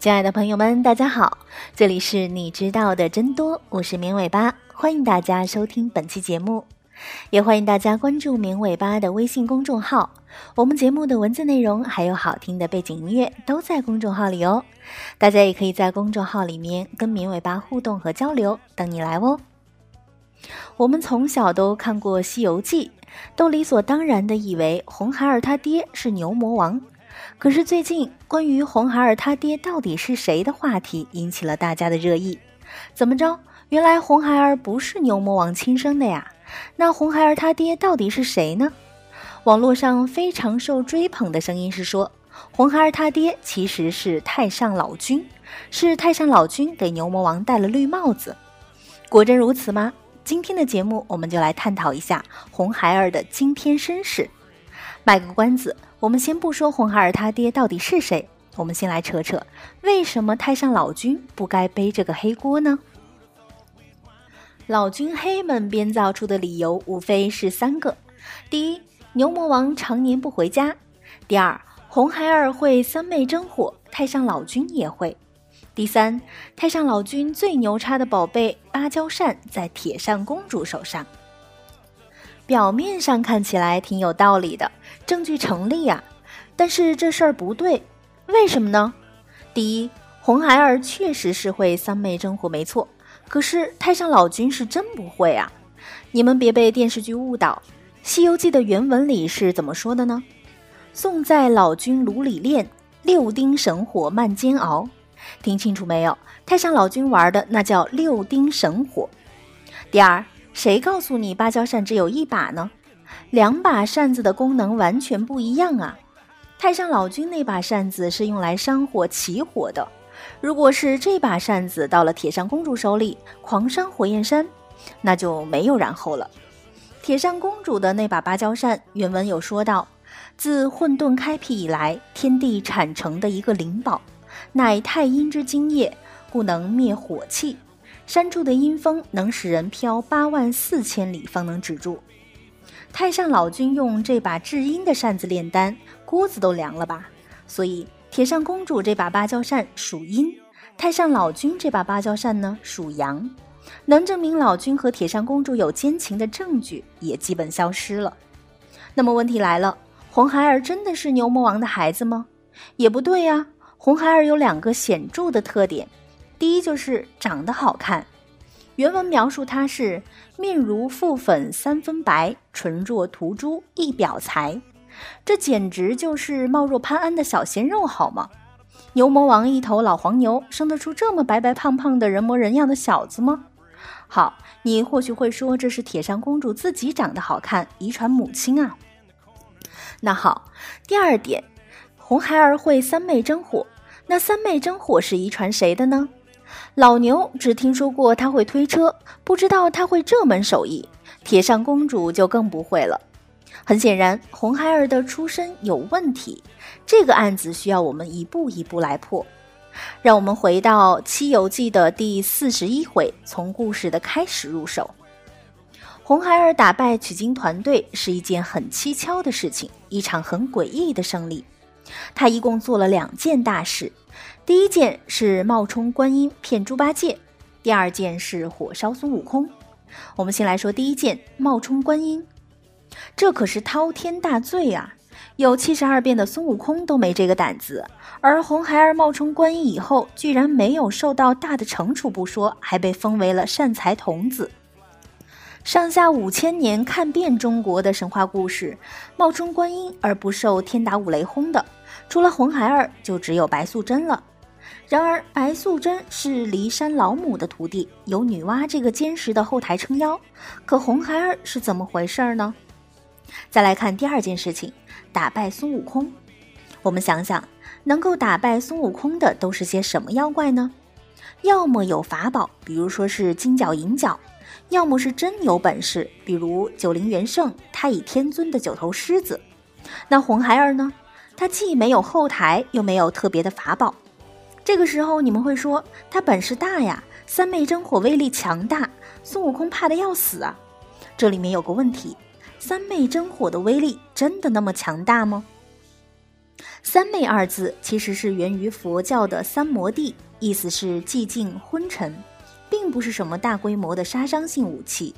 亲爱的朋友们，大家好，这里是你知道的真多，我是绵尾巴，欢迎大家收听本期节目，也欢迎大家关注绵尾巴的微信公众号。我们节目的文字内容还有好听的背景音乐都在公众号里哦，大家也可以在公众号里面跟绵尾巴互动和交流，等你来哦。我们从小都看过《西游记》，都理所当然的以为红孩儿他爹是牛魔王。可是最近关于红孩儿他爹到底是谁的话题引起了大家的热议。怎么着？原来红孩儿不是牛魔王亲生的呀？那红孩儿他爹到底是谁呢？网络上非常受追捧的声音是说，红孩儿他爹其实是太上老君，是太上老君给牛魔王戴了绿帽子。果真如此吗？今天的节目我们就来探讨一下红孩儿的惊天身世。卖个关子。我们先不说红孩儿他爹到底是谁，我们先来扯扯，为什么太上老君不该背这个黑锅呢？老君黑们编造出的理由无非是三个：第一，牛魔王常年不回家；第二，红孩儿会三昧真火，太上老君也会；第三，太上老君最牛叉的宝贝芭蕉扇在铁扇公主手上。表面上看起来挺有道理的，证据成立呀。但是这事儿不对，为什么呢？第一，红孩儿确实是会三昧真火，没错。可是太上老君是真不会啊！你们别被电视剧误导，《西游记》的原文里是怎么说的呢？宋在老君炉里炼，六丁神火慢煎熬。听清楚没有？太上老君玩的那叫六丁神火。第二。谁告诉你芭蕉扇只有一把呢？两把扇子的功能完全不一样啊！太上老君那把扇子是用来扇火起火的，如果是这把扇子到了铁扇公主手里，狂扇火焰山，那就没有然后了。铁扇公主的那把芭蕉扇，原文有说到：自混沌开辟以来，天地产成的一个灵宝，乃太阴之精液，故能灭火气。山柱的阴风能使人飘八万四千里方能止住。太上老君用这把至阴的扇子炼丹，锅子都凉了吧？所以铁扇公主这把芭蕉扇属阴，太上老君这把芭蕉扇呢属阳。能证明老君和铁扇公主有奸情的证据也基本消失了。那么问题来了，红孩儿真的是牛魔王的孩子吗？也不对呀。红孩儿有两个显著的特点。第一就是长得好看，原文描述他是面如覆粉三分白，唇若涂朱一表才，这简直就是貌若潘安的小鲜肉，好吗？牛魔王一头老黄牛，生得出这么白白胖胖的人模人样的小子吗？好，你或许会说这是铁扇公主自己长得好看，遗传母亲啊。那好，第二点，红孩儿会三昧真火，那三昧真火是遗传谁的呢？老牛只听说过他会推车，不知道他会这门手艺。铁扇公主就更不会了。很显然，红孩儿的出身有问题。这个案子需要我们一步一步来破。让我们回到《西游记》的第四十一回，从故事的开始入手。红孩儿打败取经团队是一件很蹊跷的事情，一场很诡异的胜利。他一共做了两件大事。第一件是冒充观音骗猪八戒，第二件是火烧孙悟空。我们先来说第一件，冒充观音，这可是滔天大罪啊！有七十二变的孙悟空都没这个胆子，而红孩儿冒充观音以后，居然没有受到大的惩处不说，还被封为了善财童子。上下五千年看遍中国的神话故事，冒充观音而不受天打五雷轰的，除了红孩儿，就只有白素贞了。然而，白素贞是骊山老母的徒弟，有女娲这个坚实的后台撑腰。可红孩儿是怎么回事呢？再来看第二件事情，打败孙悟空。我们想想，能够打败孙悟空的都是些什么妖怪呢？要么有法宝，比如说是金角银角；要么是真有本事，比如九灵元圣、太乙天尊的九头狮子。那红孩儿呢？他既没有后台，又没有特别的法宝。这个时候你们会说他本事大呀，三昧真火威力强大，孙悟空怕的要死啊。这里面有个问题，三昧真火的威力真的那么强大吗？三昧二字其实是源于佛教的三摩地，意思是寂静昏沉，并不是什么大规模的杀伤性武器。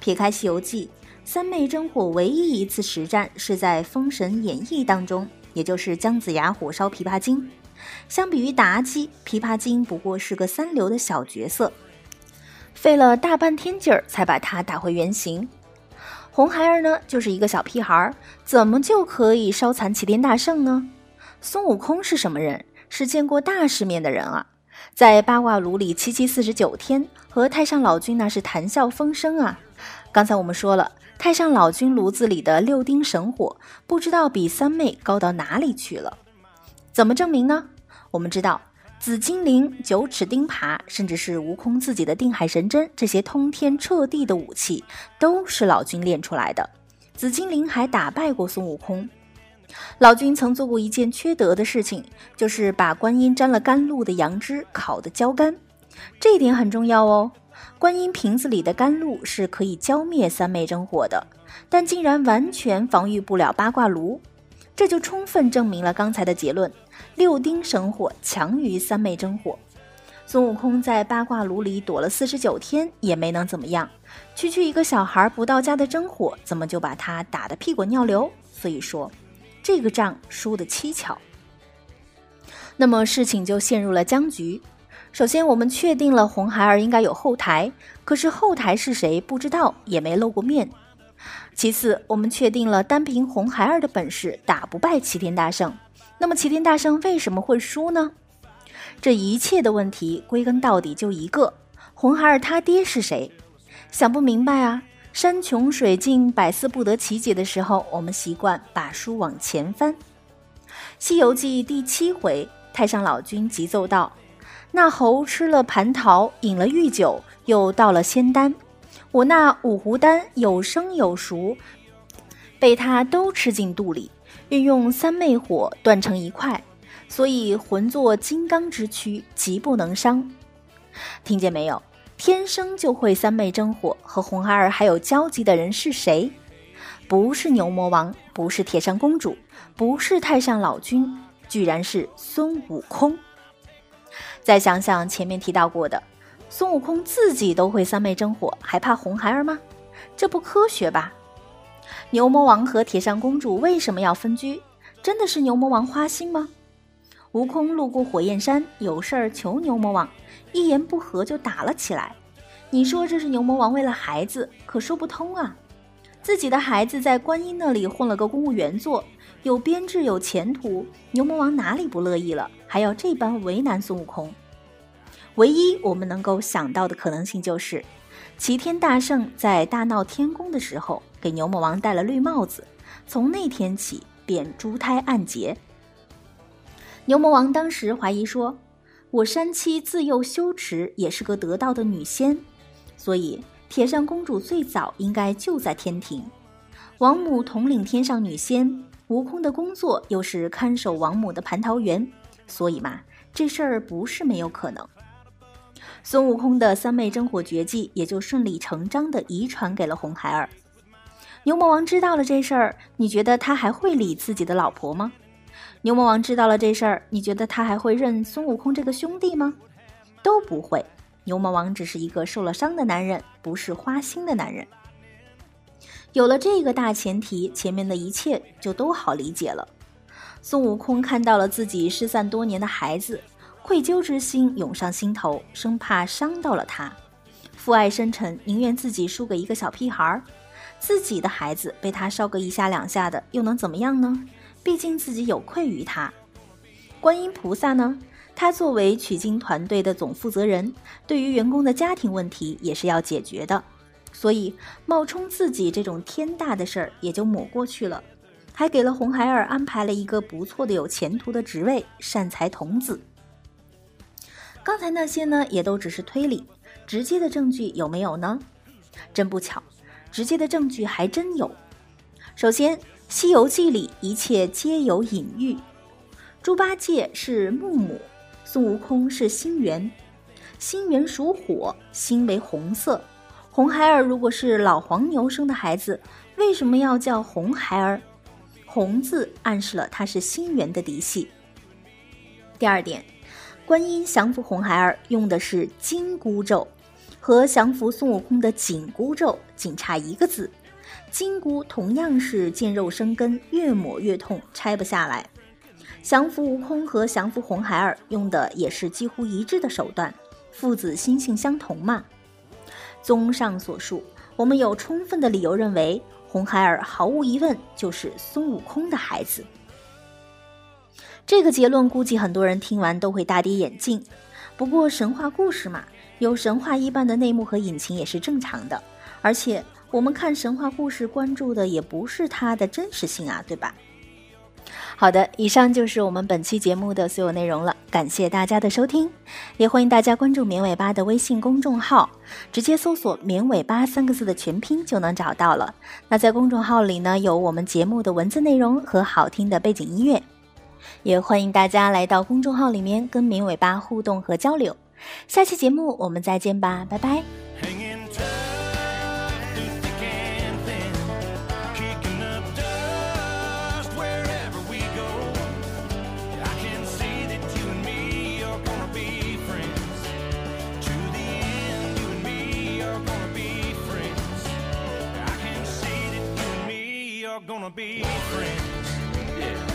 撇开《西游记》，三昧真火唯一一次实战是在《封神演义》当中，也就是姜子牙火烧琵琶精。相比于妲己，琵琶精不过是个三流的小角色，费了大半天劲儿才把他打回原形。红孩儿呢，就是一个小屁孩儿，怎么就可以烧残齐天大圣呢？孙悟空是什么人？是见过大世面的人啊，在八卦炉里七七四十九天，和太上老君那是谈笑风生啊。刚才我们说了，太上老君炉子里的六丁神火，不知道比三昧高到哪里去了。怎么证明呢？我们知道。紫金铃、九齿钉耙，甚至是悟空自己的定海神针，这些通天彻地的武器，都是老君练出来的。紫金铃还打败过孙悟空。老君曾做过一件缺德的事情，就是把观音沾了甘露的杨枝烤得焦干，这一点很重要哦。观音瓶子里的甘露是可以浇灭三昧真火的，但竟然完全防御不了八卦炉。这就充分证明了刚才的结论：六丁神火强于三昧真火。孙悟空在八卦炉里躲了四十九天，也没能怎么样。区区一个小孩不到家的真火，怎么就把他打得屁滚尿流？所以说，这个仗输得蹊跷。那么事情就陷入了僵局。首先，我们确定了红孩儿应该有后台，可是后台是谁不知道，也没露过面。其次，我们确定了单凭红孩儿的本事打不败齐天大圣，那么齐天大圣为什么会输呢？这一切的问题归根到底就一个：红孩儿他爹是谁？想不明白啊！山穷水尽、百思不得其解的时候，我们习惯把书往前翻。《西游记》第七回，太上老君急奏道：“那猴吃了蟠桃，饮了御酒，又到了仙丹。”我那五湖丹有生有熟，被他都吃进肚里，运用三昧火断成一块，所以魂作金刚之躯，极不能伤。听见没有？天生就会三昧真火和红孩儿还有交集的人是谁？不是牛魔王，不是铁扇公主，不是太上老君，居然是孙悟空。再想想前面提到过的。孙悟空自己都会三昧真火，还怕红孩儿吗？这不科学吧？牛魔王和铁扇公主为什么要分居？真的是牛魔王花心吗？悟空路过火焰山，有事儿求牛魔王，一言不合就打了起来。你说这是牛魔王为了孩子，可说不通啊！自己的孩子在观音那里混了个公务员做，有编制有前途，牛魔王哪里不乐意了？还要这般为难孙悟空？唯一我们能够想到的可能性就是，齐天大圣在大闹天宫的时候给牛魔王戴了绿帽子，从那天起便珠胎暗结。牛魔王当时怀疑说：“我山妻自幼修持，也是个得道的女仙，所以铁扇公主最早应该就在天庭。王母统领天上女仙，悟空的工作又是看守王母的蟠桃园，所以嘛，这事儿不是没有可能。”孙悟空的三昧真火绝技也就顺理成章地遗传给了红孩儿。牛魔王知道了这事儿，你觉得他还会理自己的老婆吗？牛魔王知道了这事儿，你觉得他还会认孙悟空这个兄弟吗？都不会。牛魔王只是一个受了伤的男人，不是花心的男人。有了这个大前提，前面的一切就都好理解了。孙悟空看到了自己失散多年的孩子。愧疚之心涌上心头，生怕伤到了他，父爱深沉，宁愿自己输给一个小屁孩儿。自己的孩子被他烧个一下两下的，又能怎么样呢？毕竟自己有愧于他。观音菩萨呢？他作为取经团队的总负责人，对于员工的家庭问题也是要解决的，所以冒充自己这种天大的事儿也就抹过去了，还给了红孩儿安排了一个不错的、有前途的职位——善财童子。刚才那些呢，也都只是推理，直接的证据有没有呢？真不巧，直接的证据还真有。首先，《西游记》里一切皆有隐喻。猪八戒是木母，孙悟空是星元，星元属火，星为红色。红孩儿如果是老黄牛生的孩子，为什么要叫红孩儿？红字暗示了他是心猿的嫡系。第二点，观音降服红孩儿用的是紧箍咒，和降服孙悟空的紧箍咒仅差一个字。紧箍同样是见肉生根，越抹越痛，拆不下来。降服悟空和降服红孩儿用的也是几乎一致的手段，父子心性相同嘛。综上所述，我们有充分的理由认为，红孩儿毫无疑问就是孙悟空的孩子。这个结论估计很多人听完都会大跌眼镜。不过神话故事嘛，有神话一般的内幕和隐情也是正常的。而且我们看神话故事，关注的也不是它的真实性啊，对吧？好的，以上就是我们本期节目的所有内容了，感谢大家的收听，也欢迎大家关注绵尾巴的微信公众号，直接搜索“绵尾巴”三个字的全拼就能找到了。那在公众号里呢，有我们节目的文字内容和好听的背景音乐，也欢迎大家来到公众号里面跟绵尾巴互动和交流。下期节目我们再见吧，拜拜。gonna be friends. Yeah.